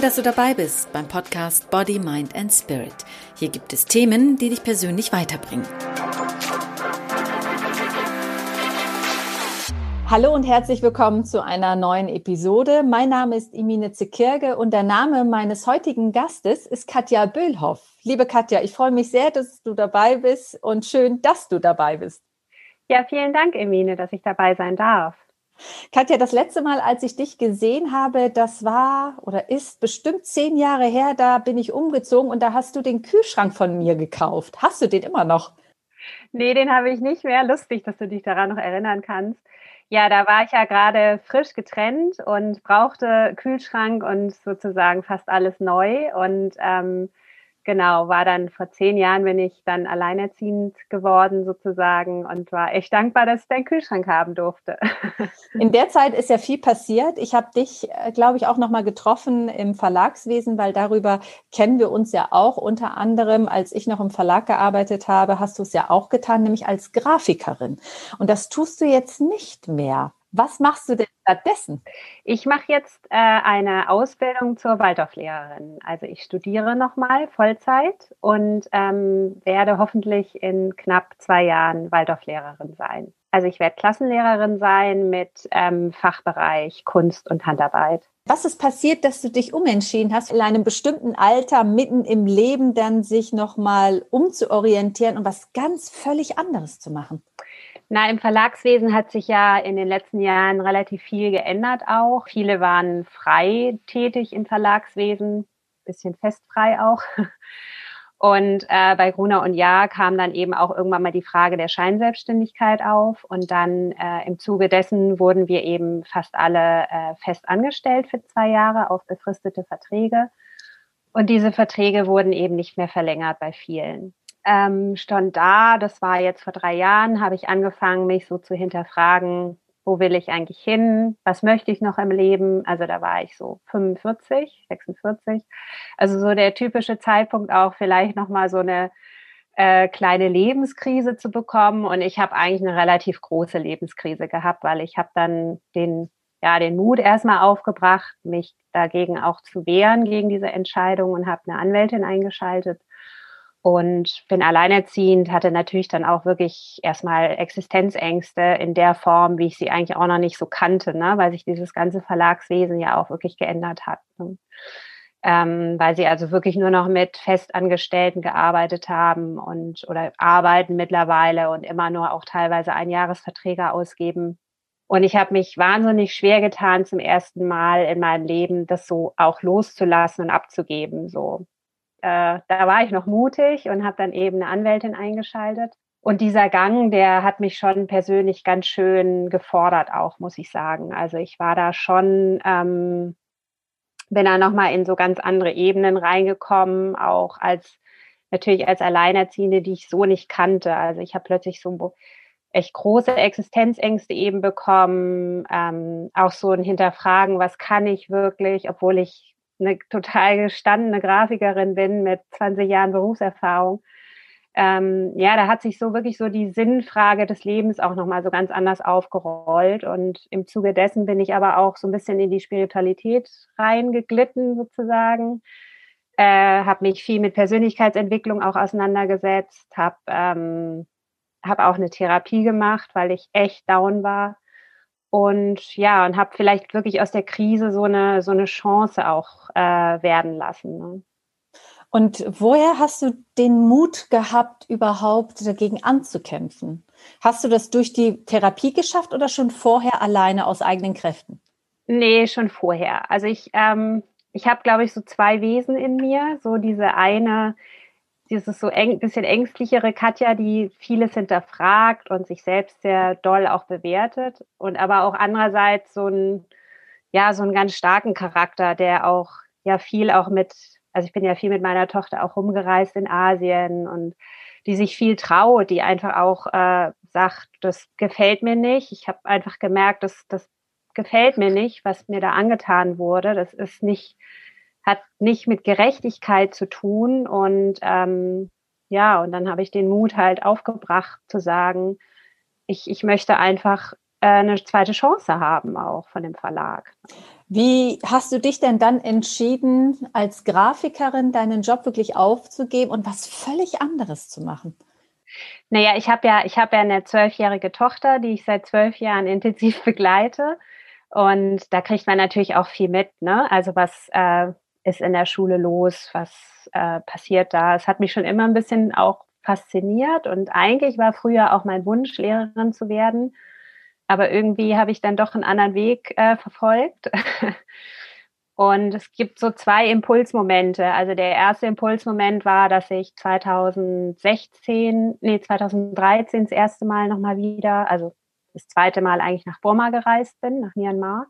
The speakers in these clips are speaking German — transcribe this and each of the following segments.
Toll, dass du dabei bist beim Podcast Body, Mind and Spirit. Hier gibt es Themen, die dich persönlich weiterbringen. Hallo und herzlich willkommen zu einer neuen Episode. Mein Name ist Imine Zekirge und der Name meines heutigen Gastes ist Katja Böhlhoff. Liebe Katja, ich freue mich sehr, dass du dabei bist und schön, dass du dabei bist. Ja, vielen Dank, Emine, dass ich dabei sein darf. Katja, das letzte Mal, als ich dich gesehen habe, das war oder ist bestimmt zehn Jahre her, da bin ich umgezogen und da hast du den Kühlschrank von mir gekauft. Hast du den immer noch? Nee, den habe ich nicht mehr. Lustig, dass du dich daran noch erinnern kannst. Ja, da war ich ja gerade frisch getrennt und brauchte Kühlschrank und sozusagen fast alles neu. Und ähm, genau, war dann vor zehn Jahren, bin ich dann alleinerziehend geworden sozusagen und war echt dankbar, dass ich deinen Kühlschrank haben durfte. In der Zeit ist ja viel passiert. Ich habe dich, äh, glaube ich, auch nochmal getroffen im Verlagswesen, weil darüber kennen wir uns ja auch. Unter anderem, als ich noch im Verlag gearbeitet habe, hast du es ja auch getan, nämlich als Grafikerin. Und das tust du jetzt nicht mehr. Was machst du denn stattdessen? Ich mache jetzt äh, eine Ausbildung zur Waldorflehrerin. Also ich studiere nochmal Vollzeit und ähm, werde hoffentlich in knapp zwei Jahren Waldorflehrerin sein. Also ich werde Klassenlehrerin sein mit ähm, Fachbereich Kunst und Handarbeit. Was ist passiert, dass du dich umentschieden hast, in einem bestimmten Alter mitten im Leben dann sich nochmal umzuorientieren und was ganz völlig anderes zu machen? Na, im Verlagswesen hat sich ja in den letzten Jahren relativ viel geändert auch. Viele waren frei tätig im Verlagswesen, bisschen festfrei auch. Und äh, bei Gruner und Ja kam dann eben auch irgendwann mal die Frage der Scheinselbstständigkeit auf. Und dann äh, im Zuge dessen wurden wir eben fast alle äh, fest angestellt für zwei Jahre auf befristete Verträge. Und diese Verträge wurden eben nicht mehr verlängert bei vielen ähm, stand da, das war jetzt vor drei Jahren, habe ich angefangen, mich so zu hinterfragen, wo will ich eigentlich hin, was möchte ich noch im Leben. Also da war ich so 45, 46. Also so der typische Zeitpunkt auch vielleicht nochmal so eine äh, kleine Lebenskrise zu bekommen. Und ich habe eigentlich eine relativ große Lebenskrise gehabt, weil ich habe dann den, ja, den Mut erstmal aufgebracht, mich dagegen auch zu wehren, gegen diese Entscheidung und habe eine Anwältin eingeschaltet und bin alleinerziehend, hatte natürlich dann auch wirklich erstmal Existenzängste in der Form, wie ich sie eigentlich auch noch nicht so kannte, ne? weil sich dieses ganze Verlagswesen ja auch wirklich geändert hat. Ne? Ähm, weil sie also wirklich nur noch mit Festangestellten gearbeitet haben und oder arbeiten mittlerweile und immer nur auch teilweise Einjahresverträge ausgeben. Und ich habe mich wahnsinnig schwer getan, zum ersten Mal in meinem Leben das so auch loszulassen und abzugeben. So, äh, da war ich noch mutig und habe dann eben eine Anwältin eingeschaltet. Und dieser Gang, der hat mich schon persönlich ganz schön gefordert, auch muss ich sagen. Also ich war da schon, ähm, bin da nochmal in so ganz andere Ebenen reingekommen, auch als natürlich als Alleinerziehende, die ich so nicht kannte. Also ich habe plötzlich so echt große Existenzängste eben bekommen, ähm, auch so ein Hinterfragen, was kann ich wirklich, obwohl ich eine total gestandene Grafikerin bin mit 20 Jahren Berufserfahrung. Ähm, ja, da hat sich so wirklich so die Sinnfrage des Lebens auch nochmal so ganz anders aufgerollt. Und im Zuge dessen bin ich aber auch so ein bisschen in die Spiritualität reingeglitten sozusagen. Äh, habe mich viel mit Persönlichkeitsentwicklung auch auseinandergesetzt, habe ähm, hab auch eine Therapie gemacht, weil ich echt down war und ja, und habe vielleicht wirklich aus der Krise so eine, so eine Chance auch äh, werden lassen. Ne? Und woher hast du den Mut gehabt, überhaupt dagegen anzukämpfen? Hast du das durch die Therapie geschafft oder schon vorher alleine aus eigenen Kräften? Nee, schon vorher. Also ich, ähm, ich habe, glaube ich, so zwei Wesen in mir. So diese eine, dieses so eng, bisschen ängstlichere Katja, die vieles hinterfragt und sich selbst sehr doll auch bewertet und aber auch andererseits so ein, ja, so einen ganz starken Charakter, der auch ja viel auch mit, also ich bin ja viel mit meiner Tochter auch rumgereist in Asien und die sich viel traut, die einfach auch äh, sagt, das gefällt mir nicht. Ich habe einfach gemerkt, dass das gefällt mir nicht, was mir da angetan wurde. Das ist nicht hat nicht mit Gerechtigkeit zu tun. Und ähm, ja, und dann habe ich den Mut halt aufgebracht zu sagen, ich, ich möchte einfach äh, eine zweite Chance haben auch von dem Verlag. Wie hast du dich denn dann entschieden, als Grafikerin deinen Job wirklich aufzugeben und was völlig anderes zu machen? Naja, ich habe ja, ich habe ja eine zwölfjährige Tochter, die ich seit zwölf Jahren intensiv begleite. Und da kriegt man natürlich auch viel mit, ne? Also was äh, ist in der Schule los, was äh, passiert da. Es hat mich schon immer ein bisschen auch fasziniert und eigentlich war früher auch mein Wunsch, Lehrerin zu werden. Aber irgendwie habe ich dann doch einen anderen Weg äh, verfolgt. Und es gibt so zwei Impulsmomente. Also der erste Impulsmoment war, dass ich 2016, nee, 2013 das erste Mal nochmal wieder, also das zweite Mal eigentlich nach Burma gereist bin, nach Myanmar.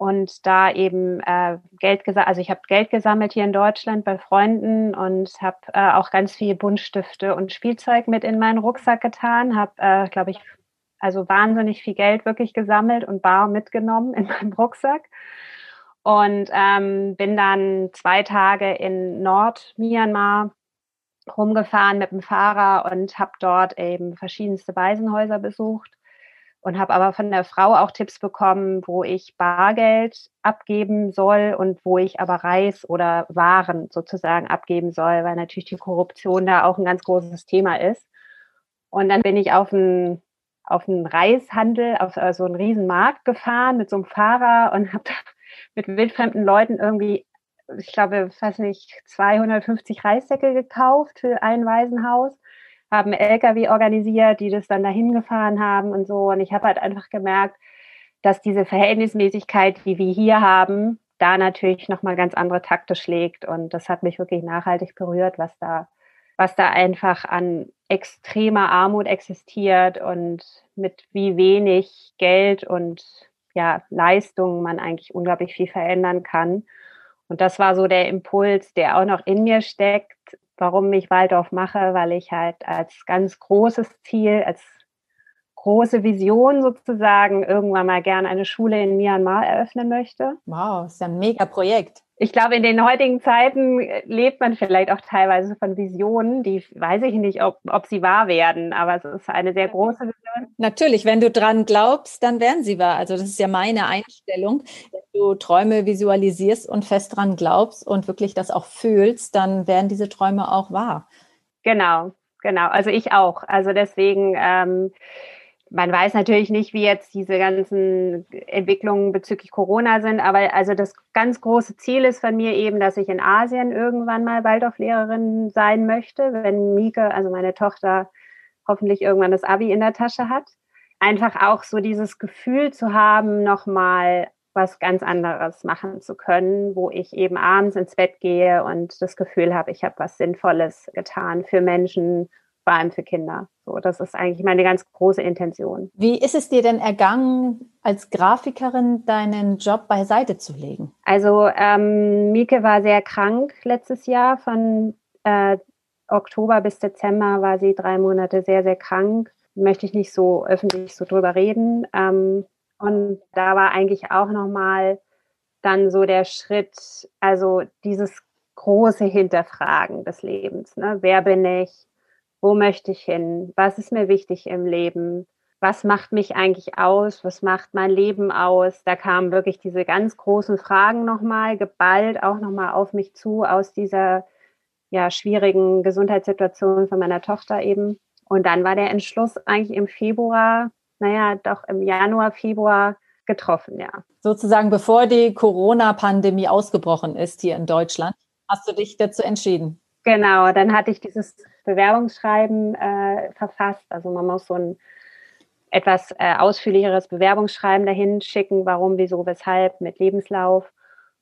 Und da eben äh, Geld gesammelt, also ich habe Geld gesammelt hier in Deutschland bei Freunden und habe äh, auch ganz viele Buntstifte und Spielzeug mit in meinen Rucksack getan, habe, äh, glaube ich, also wahnsinnig viel Geld wirklich gesammelt und bar mitgenommen in meinem Rucksack. Und ähm, bin dann zwei Tage in Nord-Myanmar rumgefahren mit dem Fahrer und habe dort eben verschiedenste Waisenhäuser besucht und habe aber von der Frau auch Tipps bekommen, wo ich Bargeld abgeben soll und wo ich aber Reis oder Waren sozusagen abgeben soll, weil natürlich die Korruption da auch ein ganz großes Thema ist. Und dann bin ich auf einen auf einen Reishandel, auf so also einen Riesenmarkt gefahren mit so einem Fahrer und habe mit wildfremden Leuten irgendwie, ich glaube, weiß nicht, 250 Reissäcke gekauft für ein Waisenhaus, haben LKW organisiert, die das dann dahin gefahren haben und so. Und ich habe halt einfach gemerkt, dass diese Verhältnismäßigkeit, die wir hier haben, da natürlich nochmal ganz andere Takte schlägt. Und das hat mich wirklich nachhaltig berührt, was da, was da einfach an extremer Armut existiert und mit wie wenig Geld und ja, Leistungen man eigentlich unglaublich viel verändern kann. Und das war so der Impuls, der auch noch in mir steckt, warum ich Waldorf mache, weil ich halt als ganz großes Ziel, als große Vision sozusagen irgendwann mal gerne eine Schule in Myanmar eröffnen möchte. Wow, ist ja ein mega Projekt ich glaube, in den heutigen Zeiten lebt man vielleicht auch teilweise von Visionen, die weiß ich nicht, ob, ob sie wahr werden, aber es ist eine sehr große Vision. Natürlich, wenn du dran glaubst, dann werden sie wahr. Also das ist ja meine Einstellung. Wenn du Träume visualisierst und fest dran glaubst und wirklich das auch fühlst, dann werden diese Träume auch wahr. Genau, genau. Also ich auch. Also deswegen ähm, man weiß natürlich nicht, wie jetzt diese ganzen Entwicklungen bezüglich Corona sind, aber also das ganz große Ziel ist von mir eben, dass ich in Asien irgendwann mal Waldorflehrerin sein möchte, wenn Mieke, also meine Tochter, hoffentlich irgendwann das Abi in der Tasche hat. Einfach auch so dieses Gefühl zu haben, nochmal was ganz anderes machen zu können, wo ich eben abends ins Bett gehe und das Gefühl habe, ich habe was Sinnvolles getan für Menschen vor allem für Kinder. So, das ist eigentlich meine ganz große Intention. Wie ist es dir denn ergangen, als Grafikerin deinen Job beiseite zu legen? Also ähm, Mieke war sehr krank letztes Jahr. Von äh, Oktober bis Dezember war sie drei Monate sehr, sehr krank. Möchte ich nicht so öffentlich so drüber reden. Ähm, und da war eigentlich auch nochmal dann so der Schritt, also dieses große Hinterfragen des Lebens. Ne? Wer bin ich? Wo möchte ich hin? Was ist mir wichtig im Leben? Was macht mich eigentlich aus? Was macht mein Leben aus? Da kamen wirklich diese ganz großen Fragen nochmal, geballt auch nochmal auf mich zu aus dieser ja, schwierigen Gesundheitssituation von meiner Tochter eben. Und dann war der Entschluss eigentlich im Februar, naja, doch im Januar, Februar getroffen, ja. Sozusagen bevor die Corona-Pandemie ausgebrochen ist hier in Deutschland, hast du dich dazu entschieden? Genau, dann hatte ich dieses Bewerbungsschreiben äh, verfasst. Also man muss so ein etwas äh, ausführlicheres Bewerbungsschreiben dahin schicken, warum, wieso, weshalb mit Lebenslauf.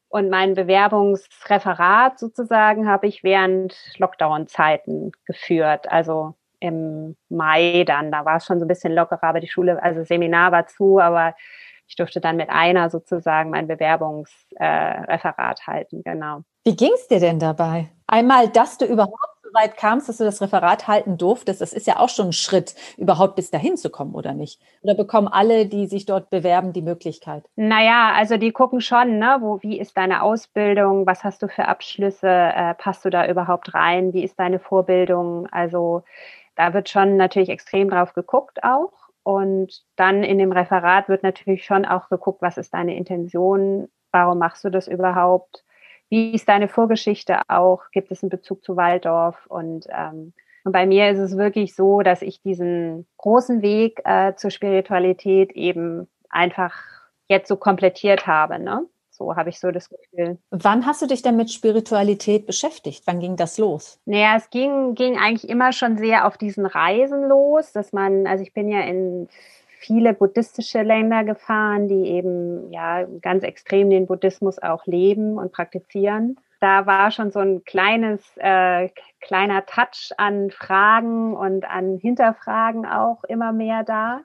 Und mein Bewerbungsreferat sozusagen habe ich während Lockdown-Zeiten geführt. Also im Mai dann, da war es schon so ein bisschen lockerer, aber die Schule, also Seminar war zu, aber ich durfte dann mit einer sozusagen mein Bewerbungsreferat äh, halten, genau. Wie ging es dir denn dabei? Einmal, dass du überhaupt so weit kamst, dass du das Referat halten durftest, das ist ja auch schon ein Schritt, überhaupt bis dahin zu kommen, oder nicht? Oder bekommen alle, die sich dort bewerben, die Möglichkeit? Naja, also die gucken schon, ne, wo, wie ist deine Ausbildung, was hast du für Abschlüsse, äh, passt du da überhaupt rein, wie ist deine Vorbildung? Also da wird schon natürlich extrem drauf geguckt auch. Und dann in dem Referat wird natürlich schon auch geguckt, was ist deine Intention warum machst du das überhaupt? Wie ist deine Vorgeschichte auch? Gibt es einen Bezug zu Waldorf? Und, ähm, und bei mir ist es wirklich so, dass ich diesen großen Weg äh, zur Spiritualität eben einfach jetzt so komplettiert habe. Ne? So habe ich so das Gefühl. Wann hast du dich denn mit Spiritualität beschäftigt? Wann ging das los? Naja, es ging, ging eigentlich immer schon sehr auf diesen Reisen los, dass man, also ich bin ja in viele buddhistische Länder gefahren, die eben ja ganz extrem den Buddhismus auch leben und praktizieren. Da war schon so ein kleines, äh, kleiner Touch an Fragen und an Hinterfragen auch immer mehr da.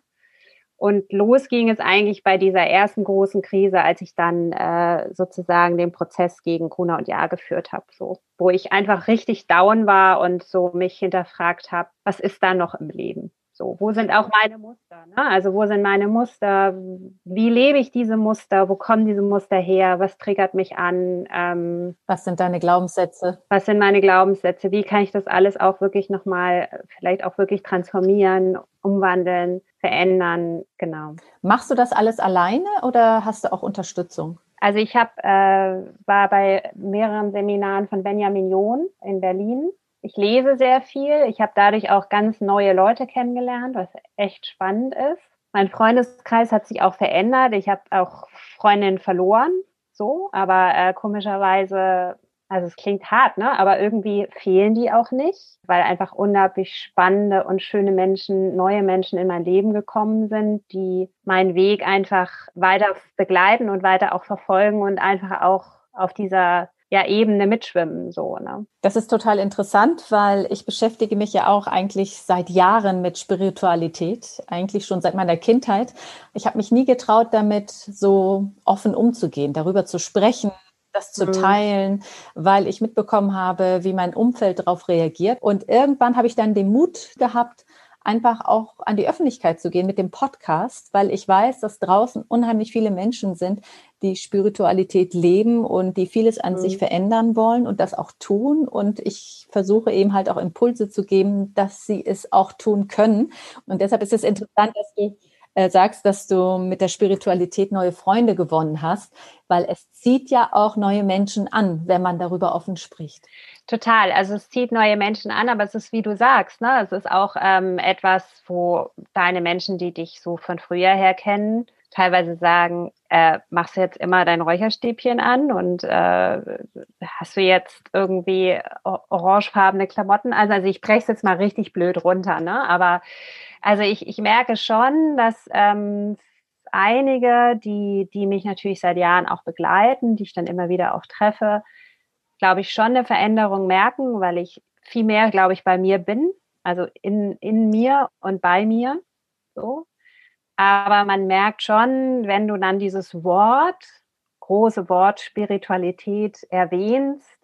Und los ging es eigentlich bei dieser ersten großen Krise, als ich dann äh, sozusagen den Prozess gegen Kuna und Ja geführt habe, so, wo ich einfach richtig down war und so mich hinterfragt habe, was ist da noch im Leben? So, wo sind auch meine Muster? Ne? Also wo sind meine Muster? Wie lebe ich diese Muster? Wo kommen diese Muster her? Was triggert mich an? Ähm, was sind deine Glaubenssätze? Was sind meine Glaubenssätze? Wie kann ich das alles auch wirklich nochmal, vielleicht auch wirklich transformieren, umwandeln, verändern? Genau. Machst du das alles alleine oder hast du auch Unterstützung? Also ich habe äh, war bei mehreren Seminaren von Benjamin John in Berlin ich lese sehr viel. Ich habe dadurch auch ganz neue Leute kennengelernt, was echt spannend ist. Mein Freundeskreis hat sich auch verändert. Ich habe auch Freundinnen verloren, so, aber äh, komischerweise, also es klingt hart, ne? Aber irgendwie fehlen die auch nicht, weil einfach unglaublich spannende und schöne Menschen, neue Menschen in mein Leben gekommen sind, die meinen Weg einfach weiter begleiten und weiter auch verfolgen und einfach auch auf dieser ja, Ebene mitschwimmen, so, ne? Das ist total interessant, weil ich beschäftige mich ja auch eigentlich seit Jahren mit Spiritualität, eigentlich schon seit meiner Kindheit. Ich habe mich nie getraut, damit so offen umzugehen, darüber zu sprechen, das zu mhm. teilen, weil ich mitbekommen habe, wie mein Umfeld darauf reagiert. Und irgendwann habe ich dann den Mut gehabt, einfach auch an die Öffentlichkeit zu gehen mit dem Podcast, weil ich weiß, dass draußen unheimlich viele Menschen sind, die Spiritualität leben und die vieles an mhm. sich verändern wollen und das auch tun. Und ich versuche eben halt auch Impulse zu geben, dass sie es auch tun können. Und deshalb ist es interessant, dass du äh, sagst, dass du mit der Spiritualität neue Freunde gewonnen hast, weil es zieht ja auch neue Menschen an, wenn man darüber offen spricht. Total. Also es zieht neue Menschen an, aber es ist, wie du sagst, ne? es ist auch ähm, etwas, wo deine Menschen, die dich so von früher her kennen, teilweise sagen, äh, machst du jetzt immer dein Räucherstäbchen an und äh, hast du jetzt irgendwie orangefarbene Klamotten? Also, also ich breche es jetzt mal richtig blöd runter, ne? Aber also ich, ich merke schon, dass ähm, einige, die, die mich natürlich seit Jahren auch begleiten, die ich dann immer wieder auch treffe, glaube ich, schon eine Veränderung merken, weil ich viel mehr, glaube ich, bei mir bin, also in, in mir und bei mir. So. Aber man merkt schon, wenn du dann dieses Wort, große Wort Spiritualität erwähnst,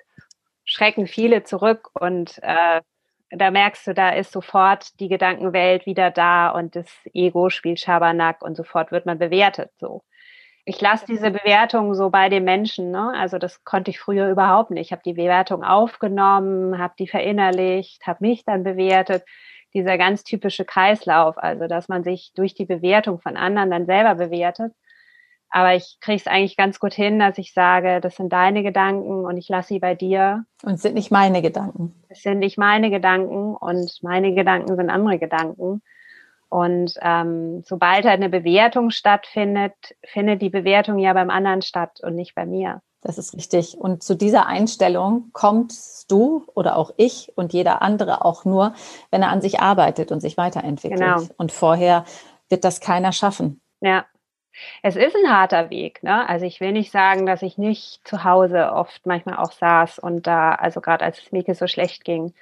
schrecken viele zurück und äh, da merkst du, da ist sofort die Gedankenwelt wieder da und das Ego spielt Schabernack und sofort wird man bewertet. So. Ich lasse diese Bewertung so bei den Menschen. Ne? Also das konnte ich früher überhaupt nicht. Ich habe die Bewertung aufgenommen, habe die verinnerlicht, habe mich dann bewertet dieser ganz typische Kreislauf, also dass man sich durch die Bewertung von anderen dann selber bewertet. Aber ich kriege es eigentlich ganz gut hin, dass ich sage, das sind deine Gedanken und ich lasse sie bei dir. Und es sind nicht meine Gedanken. Es sind nicht meine Gedanken und meine Gedanken sind andere Gedanken. Und ähm, sobald halt eine Bewertung stattfindet, findet die Bewertung ja beim anderen statt und nicht bei mir. Das ist richtig. Und zu dieser Einstellung kommst du oder auch ich und jeder andere auch nur, wenn er an sich arbeitet und sich weiterentwickelt. Genau. Und vorher wird das keiner schaffen. Ja. Es ist ein harter Weg, ne? Also ich will nicht sagen, dass ich nicht zu Hause oft manchmal auch saß und da, also gerade als es Mieke so schlecht ging,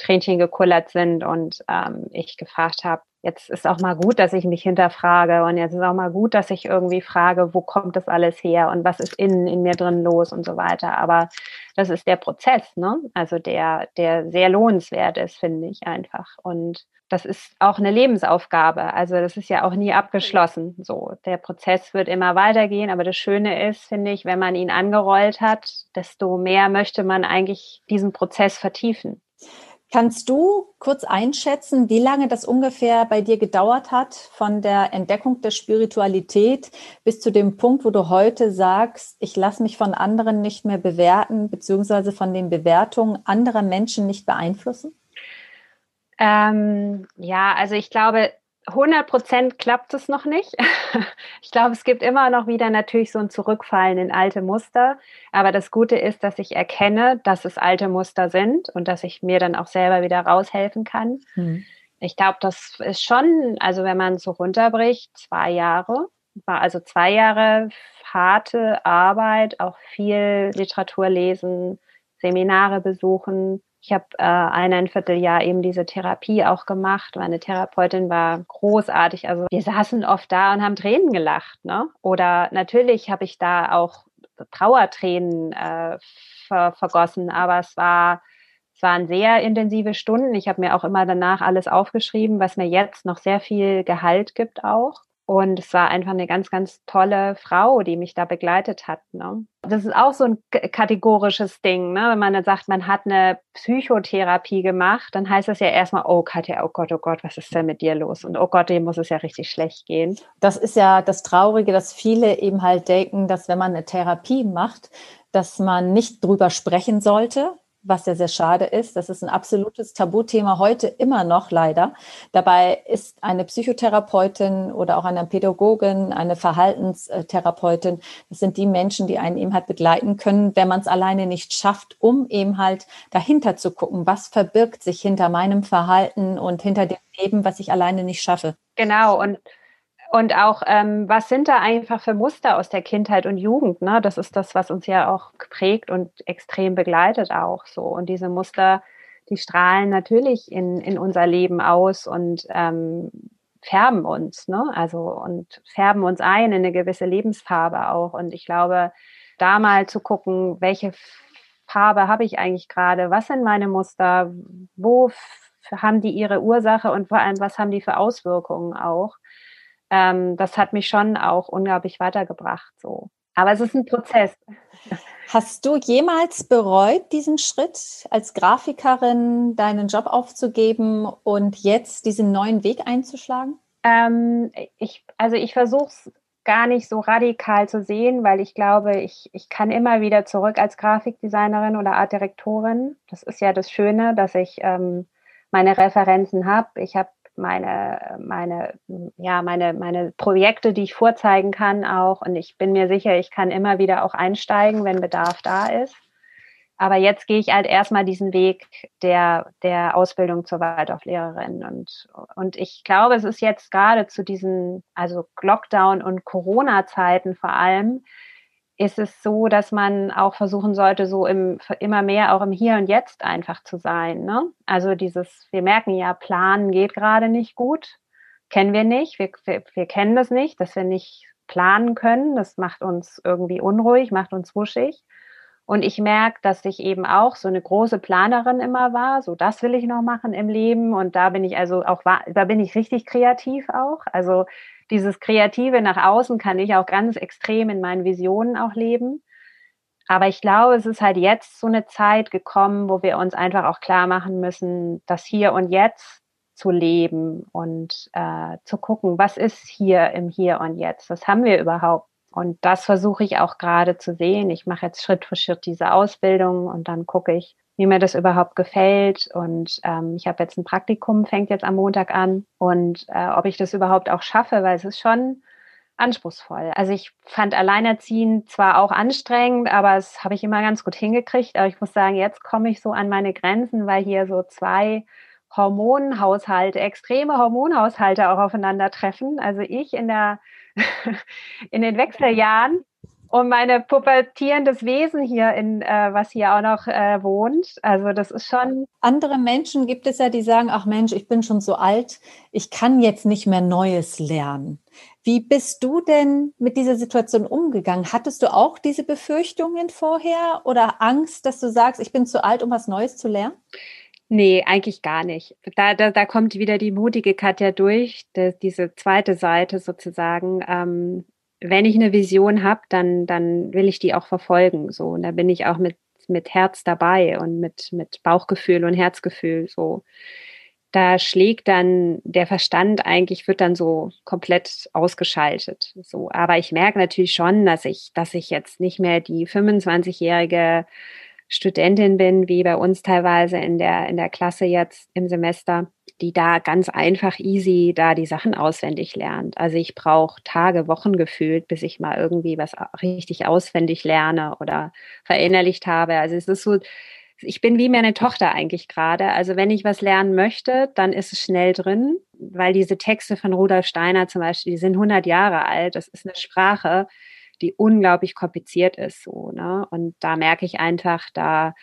Tränchen gekullert sind und ähm, ich gefragt habe, jetzt ist auch mal gut, dass ich mich hinterfrage und jetzt ist auch mal gut, dass ich irgendwie frage, wo kommt das alles her und was ist innen in mir drin los und so weiter. Aber das ist der Prozess, ne? Also der, der sehr lohnenswert ist, finde ich einfach. Und das ist auch eine Lebensaufgabe. Also das ist ja auch nie abgeschlossen. So, der Prozess wird immer weitergehen. Aber das Schöne ist, finde ich, wenn man ihn angerollt hat, desto mehr möchte man eigentlich diesen Prozess vertiefen. Kannst du kurz einschätzen, wie lange das ungefähr bei dir gedauert hat, von der Entdeckung der Spiritualität bis zu dem Punkt, wo du heute sagst, ich lasse mich von anderen nicht mehr bewerten, beziehungsweise von den Bewertungen anderer Menschen nicht beeinflussen? Ähm, ja, also ich glaube, 100 Prozent klappt es noch nicht. Ich glaube, es gibt immer noch wieder natürlich so ein Zurückfallen in alte Muster. Aber das Gute ist, dass ich erkenne, dass es alte Muster sind und dass ich mir dann auch selber wieder raushelfen kann. Mhm. Ich glaube, das ist schon, also wenn man so runterbricht, zwei Jahre. War also zwei Jahre harte Arbeit, auch viel Literatur lesen, Seminare besuchen, ich habe äh, eineinviertel Jahr eben diese Therapie auch gemacht. Meine Therapeutin war großartig. Also wir saßen oft da und haben Tränen gelacht. Ne? Oder natürlich habe ich da auch Trauertränen äh, ver vergossen, aber es war es waren sehr intensive Stunden. Ich habe mir auch immer danach alles aufgeschrieben, was mir jetzt noch sehr viel Gehalt gibt auch. Und es war einfach eine ganz, ganz tolle Frau, die mich da begleitet hat. Ne? Das ist auch so ein kategorisches Ding. Ne? Wenn man dann sagt, man hat eine Psychotherapie gemacht, dann heißt das ja erstmal, oh Katja, oh Gott, oh Gott, was ist denn mit dir los? Und oh Gott, dem muss es ja richtig schlecht gehen. Das ist ja das Traurige, dass viele eben halt denken, dass wenn man eine Therapie macht, dass man nicht drüber sprechen sollte, was ja sehr schade ist. Das ist ein absolutes Tabuthema heute immer noch leider. Dabei ist eine Psychotherapeutin oder auch eine Pädagogin, eine Verhaltenstherapeutin, das sind die Menschen, die einen eben halt begleiten können, wenn man es alleine nicht schafft, um eben halt dahinter zu gucken, was verbirgt sich hinter meinem Verhalten und hinter dem Leben, was ich alleine nicht schaffe. Genau. Und und auch, ähm, was sind da einfach für Muster aus der Kindheit und Jugend? Ne? Das ist das, was uns ja auch geprägt und extrem begleitet auch so. Und diese Muster, die strahlen natürlich in, in unser Leben aus und ähm, färben uns, ne? Also und färben uns ein in eine gewisse Lebensfarbe auch. Und ich glaube, da mal zu gucken, welche Farbe habe ich eigentlich gerade? Was sind meine Muster? Wo haben die ihre Ursache und vor allem, was haben die für Auswirkungen auch? Ähm, das hat mich schon auch unglaublich weitergebracht. So. Aber es ist ein Prozess. Hast du jemals bereut, diesen Schritt als Grafikerin deinen Job aufzugeben und jetzt diesen neuen Weg einzuschlagen? Ähm, ich, also ich versuche es gar nicht so radikal zu sehen, weil ich glaube, ich, ich kann immer wieder zurück als Grafikdesignerin oder Artdirektorin. Das ist ja das Schöne, dass ich ähm, meine Referenzen habe. Ich habe meine, meine, ja, meine, meine Projekte, die ich vorzeigen kann auch. Und ich bin mir sicher, ich kann immer wieder auch einsteigen, wenn Bedarf da ist. Aber jetzt gehe ich halt erstmal diesen Weg der, der Ausbildung zur Waldorflehrerin. Und, und ich glaube, es ist jetzt gerade zu diesen, also Lockdown- und Corona-Zeiten vor allem, ist es so, dass man auch versuchen sollte, so im, immer mehr auch im Hier und Jetzt einfach zu sein. Ne? Also dieses, wir merken ja, planen geht gerade nicht gut, kennen wir nicht, wir, wir, wir kennen das nicht, dass wir nicht planen können. Das macht uns irgendwie unruhig, macht uns wuschig. Und ich merke, dass ich eben auch so eine große Planerin immer war. So, das will ich noch machen im Leben. Und da bin ich also auch, da bin ich richtig kreativ auch. Also dieses Kreative nach außen kann ich auch ganz extrem in meinen Visionen auch leben. Aber ich glaube, es ist halt jetzt so eine Zeit gekommen, wo wir uns einfach auch klar machen müssen, das Hier und Jetzt zu leben und äh, zu gucken, was ist hier im Hier und Jetzt? Was haben wir überhaupt? Und das versuche ich auch gerade zu sehen. Ich mache jetzt Schritt für Schritt diese Ausbildung und dann gucke ich, wie mir das überhaupt gefällt. Und ähm, ich habe jetzt ein Praktikum, fängt jetzt am Montag an. Und äh, ob ich das überhaupt auch schaffe, weil es ist schon anspruchsvoll. Also ich fand Alleinerziehen zwar auch anstrengend, aber es habe ich immer ganz gut hingekriegt. Aber ich muss sagen, jetzt komme ich so an meine Grenzen, weil hier so zwei Hormonhaushalte, extreme Hormonhaushalte auch aufeinandertreffen. Also ich in der in den Wechseljahren und meine pubertierendes Wesen hier in, äh, was hier auch noch äh, wohnt. Also das ist schon. Andere Menschen gibt es ja, die sagen, ach Mensch, ich bin schon so alt, ich kann jetzt nicht mehr Neues lernen. Wie bist du denn mit dieser Situation umgegangen? Hattest du auch diese Befürchtungen vorher oder Angst, dass du sagst, ich bin zu alt, um was Neues zu lernen? Nee, eigentlich gar nicht. Da, da, da kommt wieder die mutige Katja durch, die, diese zweite Seite sozusagen. Ähm, wenn ich eine Vision habe, dann, dann will ich die auch verfolgen. So. Und da bin ich auch mit, mit Herz dabei und mit, mit Bauchgefühl und Herzgefühl so. Da schlägt dann der Verstand eigentlich, wird dann so komplett ausgeschaltet. So. Aber ich merke natürlich schon, dass ich, dass ich jetzt nicht mehr die 25-jährige Studentin bin, wie bei uns teilweise in der, in der Klasse jetzt im Semester, die da ganz einfach easy da die Sachen auswendig lernt. Also ich brauche Tage, Wochen gefühlt, bis ich mal irgendwie was richtig auswendig lerne oder verinnerlicht habe. Also es ist so, ich bin wie meine Tochter eigentlich gerade. Also wenn ich was lernen möchte, dann ist es schnell drin, weil diese Texte von Rudolf Steiner zum Beispiel, die sind 100 Jahre alt. Das ist eine Sprache, die unglaublich kompliziert ist, so, ne? Und da merke ich einfach, da,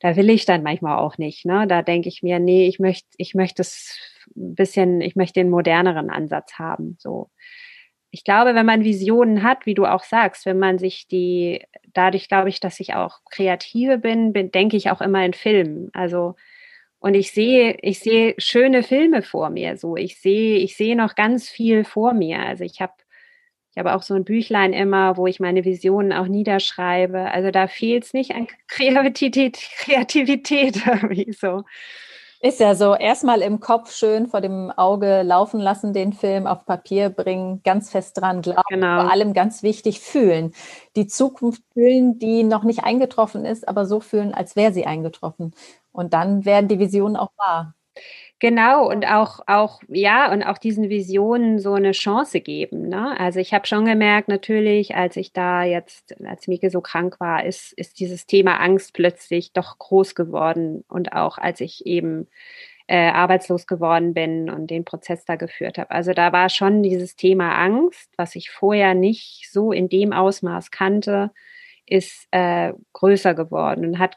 da will ich dann manchmal auch nicht, ne? Da denke ich mir, nee, ich möchte, ich möchte es ein bisschen, ich möchte den moderneren Ansatz haben, so. Ich glaube, wenn man Visionen hat, wie du auch sagst, wenn man sich die, dadurch glaube ich, dass ich auch kreative bin, bin denke ich auch immer in Filmen. Also, und ich sehe, ich sehe schöne Filme vor mir, so. Ich sehe, ich sehe noch ganz viel vor mir. Also ich habe ich habe auch so ein Büchlein immer, wo ich meine Visionen auch niederschreibe. Also da fehlt es nicht an Kreativität, Kreativität irgendwie so. Ist ja so, erstmal im Kopf schön vor dem Auge laufen lassen, den Film auf Papier bringen, ganz fest dran glauben, genau. vor allem ganz wichtig fühlen. Die Zukunft fühlen, die noch nicht eingetroffen ist, aber so fühlen, als wäre sie eingetroffen. Und dann werden die Visionen auch wahr. Genau, und auch, auch, ja, und auch diesen Visionen so eine Chance geben. Ne? Also ich habe schon gemerkt, natürlich, als ich da jetzt, als Mieke so krank war, ist, ist dieses Thema Angst plötzlich doch groß geworden. Und auch als ich eben äh, arbeitslos geworden bin und den Prozess da geführt habe. Also da war schon dieses Thema Angst, was ich vorher nicht so in dem Ausmaß kannte, ist äh, größer geworden und hat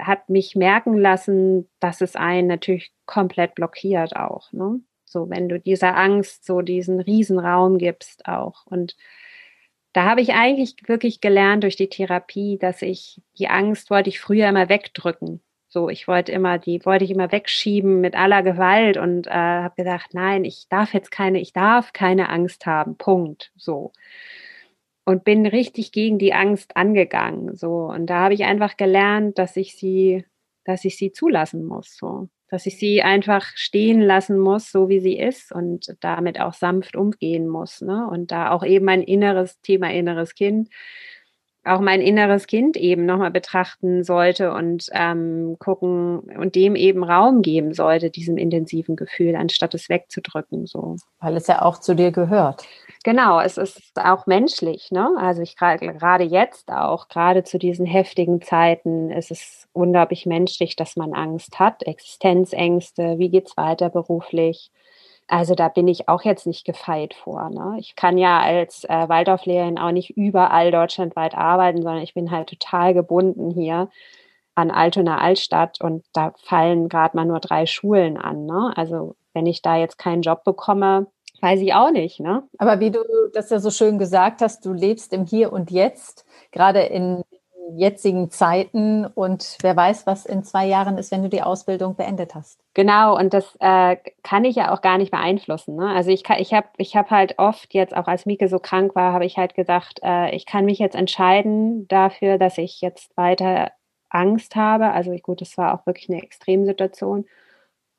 hat mich merken lassen, dass es einen natürlich komplett blockiert auch. Ne? So, wenn du dieser Angst so diesen Riesenraum gibst auch. Und da habe ich eigentlich wirklich gelernt durch die Therapie, dass ich die Angst wollte ich früher immer wegdrücken. So, ich wollte immer die wollte ich immer wegschieben mit aller Gewalt und äh, habe gedacht, nein, ich darf jetzt keine, ich darf keine Angst haben. Punkt. So und bin richtig gegen die Angst angegangen. So und da habe ich einfach gelernt, dass ich sie, dass ich sie zulassen muss. So dass ich sie einfach stehen lassen muss, so wie sie ist und damit auch sanft umgehen muss. Ne? Und da auch eben mein inneres Thema inneres Kind, auch mein inneres Kind eben nochmal betrachten sollte und ähm, gucken und dem eben Raum geben sollte, diesem intensiven Gefühl, anstatt es wegzudrücken. So. Weil es ja auch zu dir gehört. Genau, es ist auch menschlich. Ne? Also ich gerade jetzt auch, gerade zu diesen heftigen Zeiten, ist es unglaublich menschlich, dass man Angst hat, Existenzängste, wie geht's weiter beruflich. Also da bin ich auch jetzt nicht gefeit vor. Ne? Ich kann ja als äh, Waldorflehrerin auch nicht überall deutschlandweit arbeiten, sondern ich bin halt total gebunden hier an Altona Altstadt und da fallen gerade mal nur drei Schulen an. Ne? Also wenn ich da jetzt keinen Job bekomme, Weiß ich auch nicht, ne? Aber wie du das ja so schön gesagt hast, du lebst im Hier und Jetzt, gerade in jetzigen Zeiten und wer weiß, was in zwei Jahren ist, wenn du die Ausbildung beendet hast. Genau, und das äh, kann ich ja auch gar nicht beeinflussen. Ne? Also ich kann, ich habe ich hab halt oft jetzt, auch als Mieke so krank war, habe ich halt gedacht, äh, ich kann mich jetzt entscheiden dafür, dass ich jetzt weiter Angst habe. Also ich, gut, das war auch wirklich eine Extremsituation.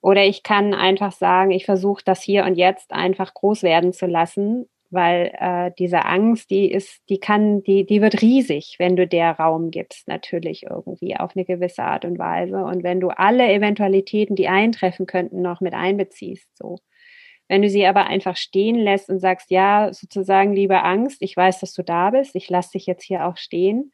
Oder ich kann einfach sagen, ich versuche das hier und jetzt einfach groß werden zu lassen, weil äh, diese Angst, die ist, die kann, die, die wird riesig, wenn du der Raum gibst, natürlich irgendwie auf eine gewisse Art und Weise. Und wenn du alle Eventualitäten, die eintreffen könnten, noch mit einbeziehst, so. Wenn du sie aber einfach stehen lässt und sagst, ja, sozusagen, liebe Angst, ich weiß, dass du da bist, ich lasse dich jetzt hier auch stehen,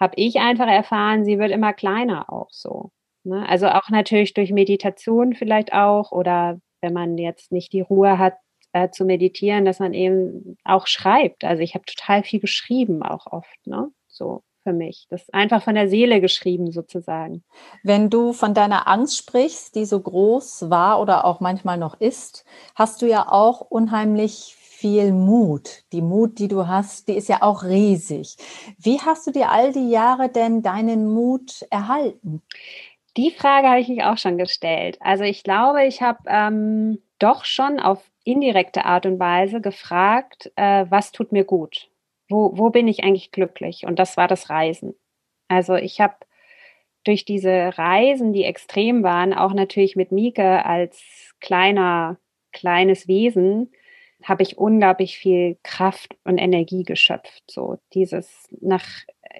habe ich einfach erfahren, sie wird immer kleiner auch so. Ne? Also auch natürlich durch Meditation vielleicht auch oder wenn man jetzt nicht die Ruhe hat äh, zu meditieren, dass man eben auch schreibt. Also ich habe total viel geschrieben auch oft, ne? So für mich. Das ist einfach von der Seele geschrieben sozusagen. Wenn du von deiner Angst sprichst, die so groß war oder auch manchmal noch ist, hast du ja auch unheimlich viel Mut. Die Mut, die du hast, die ist ja auch riesig. Wie hast du dir all die Jahre denn deinen Mut erhalten? Die Frage habe ich mich auch schon gestellt. Also ich glaube, ich habe ähm, doch schon auf indirekte Art und Weise gefragt, äh, was tut mir gut? Wo, wo bin ich eigentlich glücklich? Und das war das Reisen. Also ich habe durch diese Reisen, die extrem waren, auch natürlich mit Mieke als kleiner, kleines Wesen, habe ich unglaublich viel Kraft und Energie geschöpft. So dieses nach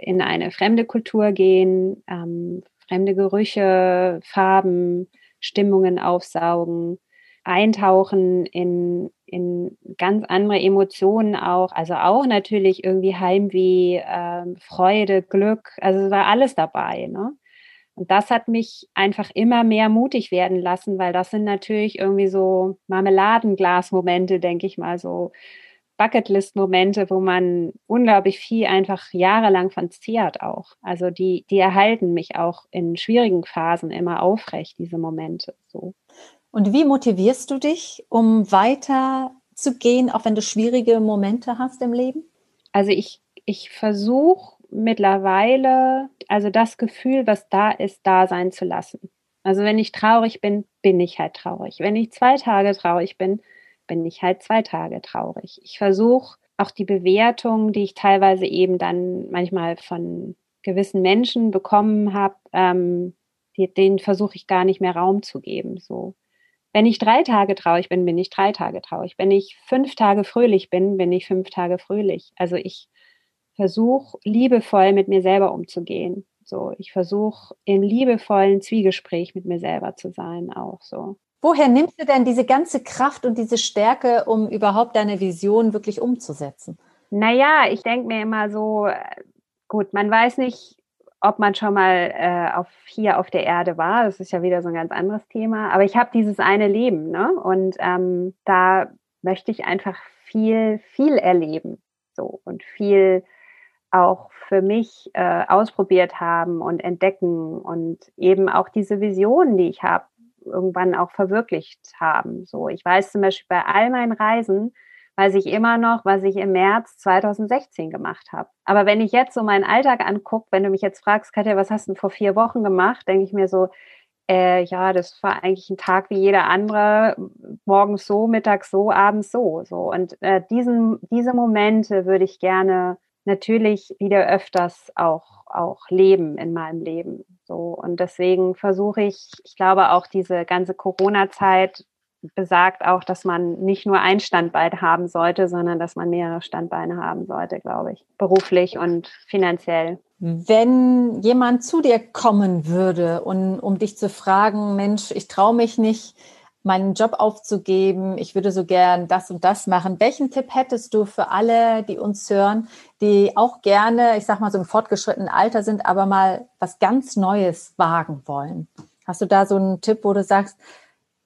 in eine fremde Kultur gehen, ähm, fremde Gerüche, Farben, Stimmungen aufsaugen, eintauchen in, in ganz andere Emotionen auch, also auch natürlich irgendwie Heimweh, äh, Freude, Glück, also es war alles dabei. Ne? Und das hat mich einfach immer mehr mutig werden lassen, weil das sind natürlich irgendwie so Marmeladenglas-Momente, denke ich mal, so Bucketlist-Momente, wo man unglaublich viel einfach jahrelang von zehrt auch. Also die, die erhalten mich auch in schwierigen Phasen immer aufrecht, diese Momente. So. Und wie motivierst du dich, um weiter zu gehen, auch wenn du schwierige Momente hast im Leben? Also ich, ich versuche mittlerweile, also das Gefühl, was da ist, da sein zu lassen. Also wenn ich traurig bin, bin ich halt traurig. Wenn ich zwei Tage traurig bin, bin ich halt zwei Tage traurig. Ich versuche auch die Bewertung, die ich teilweise eben dann manchmal von gewissen Menschen bekommen habe, ähm, denen versuche ich gar nicht mehr Raum zu geben. So, wenn ich drei Tage traurig bin, bin ich drei Tage traurig. Wenn ich fünf Tage fröhlich bin, bin ich fünf Tage fröhlich. Also ich versuche liebevoll mit mir selber umzugehen. So, ich versuche im liebevollen Zwiegespräch mit mir selber zu sein, auch so. Woher nimmst du denn diese ganze Kraft und diese Stärke, um überhaupt deine Vision wirklich umzusetzen? Naja, ich denke mir immer so, gut, man weiß nicht, ob man schon mal äh, auf, hier auf der Erde war. Das ist ja wieder so ein ganz anderes Thema. Aber ich habe dieses eine Leben, ne? Und ähm, da möchte ich einfach viel, viel erleben. So und viel auch für mich äh, ausprobiert haben und entdecken und eben auch diese Visionen, die ich habe, irgendwann auch verwirklicht haben. So, ich weiß zum Beispiel bei all meinen Reisen, weiß ich immer noch, was ich im März 2016 gemacht habe. Aber wenn ich jetzt so meinen Alltag angucke, wenn du mich jetzt fragst, Katja, was hast du vor vier Wochen gemacht, denke ich mir so, äh, ja, das war eigentlich ein Tag wie jeder andere, morgens so, mittags so, abends so, so. Und äh, diesen, diese Momente würde ich gerne natürlich wieder öfters auch, auch leben in meinem Leben. So. Und deswegen versuche ich, ich glaube auch diese ganze Corona-Zeit besagt auch, dass man nicht nur ein Standbein haben sollte, sondern dass man mehrere Standbeine haben sollte, glaube ich, beruflich und finanziell. Wenn jemand zu dir kommen würde und um dich zu fragen, Mensch, ich traue mich nicht, meinen Job aufzugeben, ich würde so gern das und das machen. Welchen Tipp hättest du für alle, die uns hören, die auch gerne, ich sag mal so im fortgeschrittenen Alter sind, aber mal was ganz Neues wagen wollen? Hast du da so einen Tipp, wo du sagst,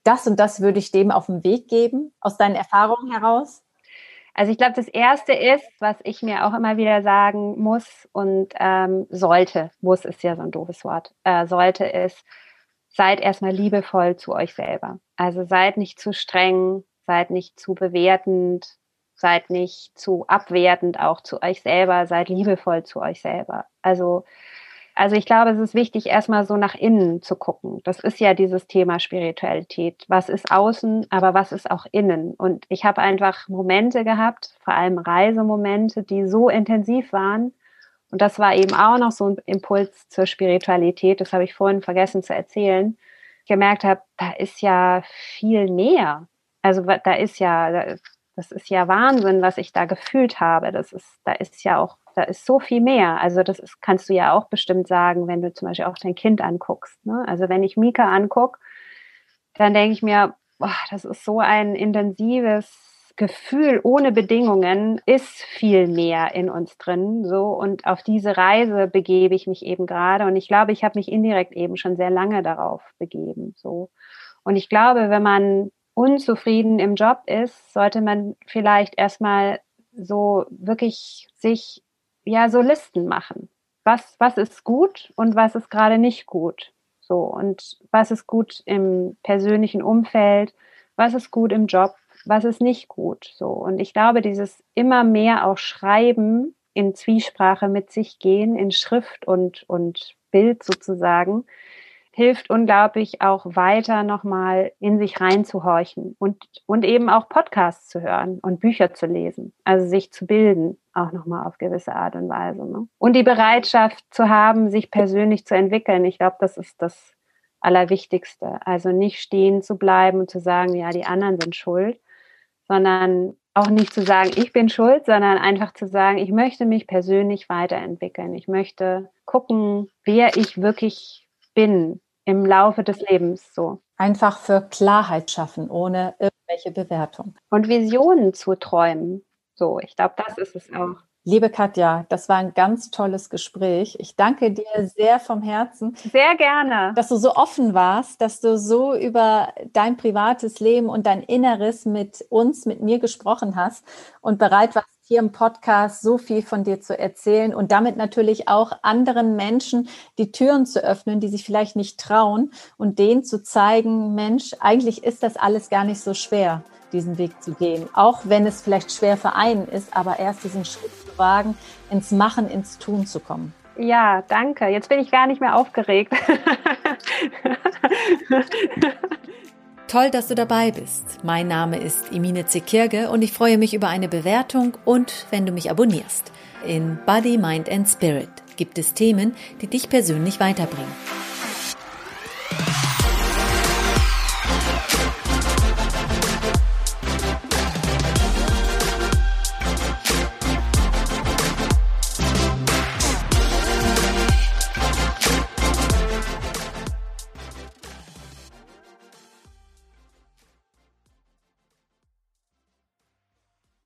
das und das würde ich dem auf den Weg geben, aus deinen Erfahrungen heraus? Also ich glaube, das Erste ist, was ich mir auch immer wieder sagen muss und ähm, sollte, muss ist ja so ein doofes Wort, äh, sollte ist, seid erstmal liebevoll zu euch selber. Also seid nicht zu streng, seid nicht zu bewertend, seid nicht zu abwertend auch zu euch selber, seid liebevoll zu euch selber. Also, also ich glaube, es ist wichtig, erstmal so nach innen zu gucken. Das ist ja dieses Thema Spiritualität. Was ist außen, aber was ist auch innen? Und ich habe einfach Momente gehabt, vor allem Reisemomente, die so intensiv waren, und das war eben auch noch so ein Impuls zur Spiritualität, das habe ich vorhin vergessen zu erzählen. Gemerkt habe, da ist ja viel mehr. Also da ist ja, das ist ja Wahnsinn, was ich da gefühlt habe. Das ist, da ist ja auch, da ist so viel mehr. Also das ist, kannst du ja auch bestimmt sagen, wenn du zum Beispiel auch dein Kind anguckst. Ne? Also wenn ich Mika angucke, dann denke ich mir, boah, das ist so ein intensives Gefühl ohne Bedingungen ist viel mehr in uns drin. So und auf diese Reise begebe ich mich eben gerade. Und ich glaube, ich habe mich indirekt eben schon sehr lange darauf begeben. So und ich glaube, wenn man unzufrieden im Job ist, sollte man vielleicht erstmal so wirklich sich ja so Listen machen. Was was ist gut und was ist gerade nicht gut. So und was ist gut im persönlichen Umfeld, was ist gut im Job was ist nicht gut. So. Und ich glaube, dieses immer mehr auch Schreiben in Zwiesprache mit sich gehen, in Schrift und, und Bild sozusagen, hilft unglaublich auch weiter nochmal in sich reinzuhorchen und, und eben auch Podcasts zu hören und Bücher zu lesen, also sich zu bilden, auch nochmal auf gewisse Art und Weise. Ne? Und die Bereitschaft zu haben, sich persönlich zu entwickeln. Ich glaube, das ist das Allerwichtigste. Also nicht stehen zu bleiben und zu sagen, ja, die anderen sind schuld, sondern auch nicht zu sagen, ich bin schuld, sondern einfach zu sagen, ich möchte mich persönlich weiterentwickeln. Ich möchte gucken, wer ich wirklich bin im Laufe des Lebens so. Einfach für Klarheit schaffen, ohne irgendwelche Bewertung. Und Visionen zu träumen. So, ich glaube, das ist es auch. Liebe Katja, das war ein ganz tolles Gespräch. Ich danke dir sehr vom Herzen. Sehr gerne. Dass du so offen warst, dass du so über dein privates Leben und dein Inneres mit uns, mit mir gesprochen hast und bereit warst, hier im Podcast so viel von dir zu erzählen und damit natürlich auch anderen Menschen die Türen zu öffnen, die sich vielleicht nicht trauen und denen zu zeigen, Mensch, eigentlich ist das alles gar nicht so schwer, diesen Weg zu gehen. Auch wenn es vielleicht schwer für einen ist, aber erst diesen Schritt zu wagen, ins Machen, ins Tun zu kommen. Ja, danke. Jetzt bin ich gar nicht mehr aufgeregt. Toll, dass du dabei bist. Mein Name ist Emine Zekirge und ich freue mich über eine Bewertung und wenn du mich abonnierst. In Body, Mind and Spirit gibt es Themen, die dich persönlich weiterbringen.